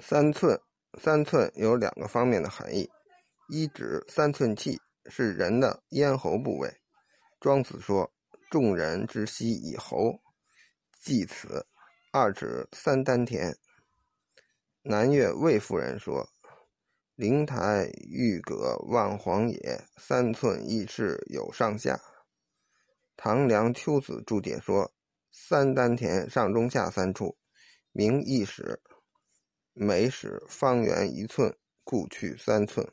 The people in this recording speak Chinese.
三寸，三寸有两个方面的含义：一指三寸气是人的咽喉部位。庄子说：“众人之息以喉，即此。”二指三丹田。南岳魏夫人说：“灵台玉阁万黄野，三寸一尺有上下。”唐梁秋子注解说：“三丹田上中下三处，名一矢。”每使方圆一寸，故去三寸。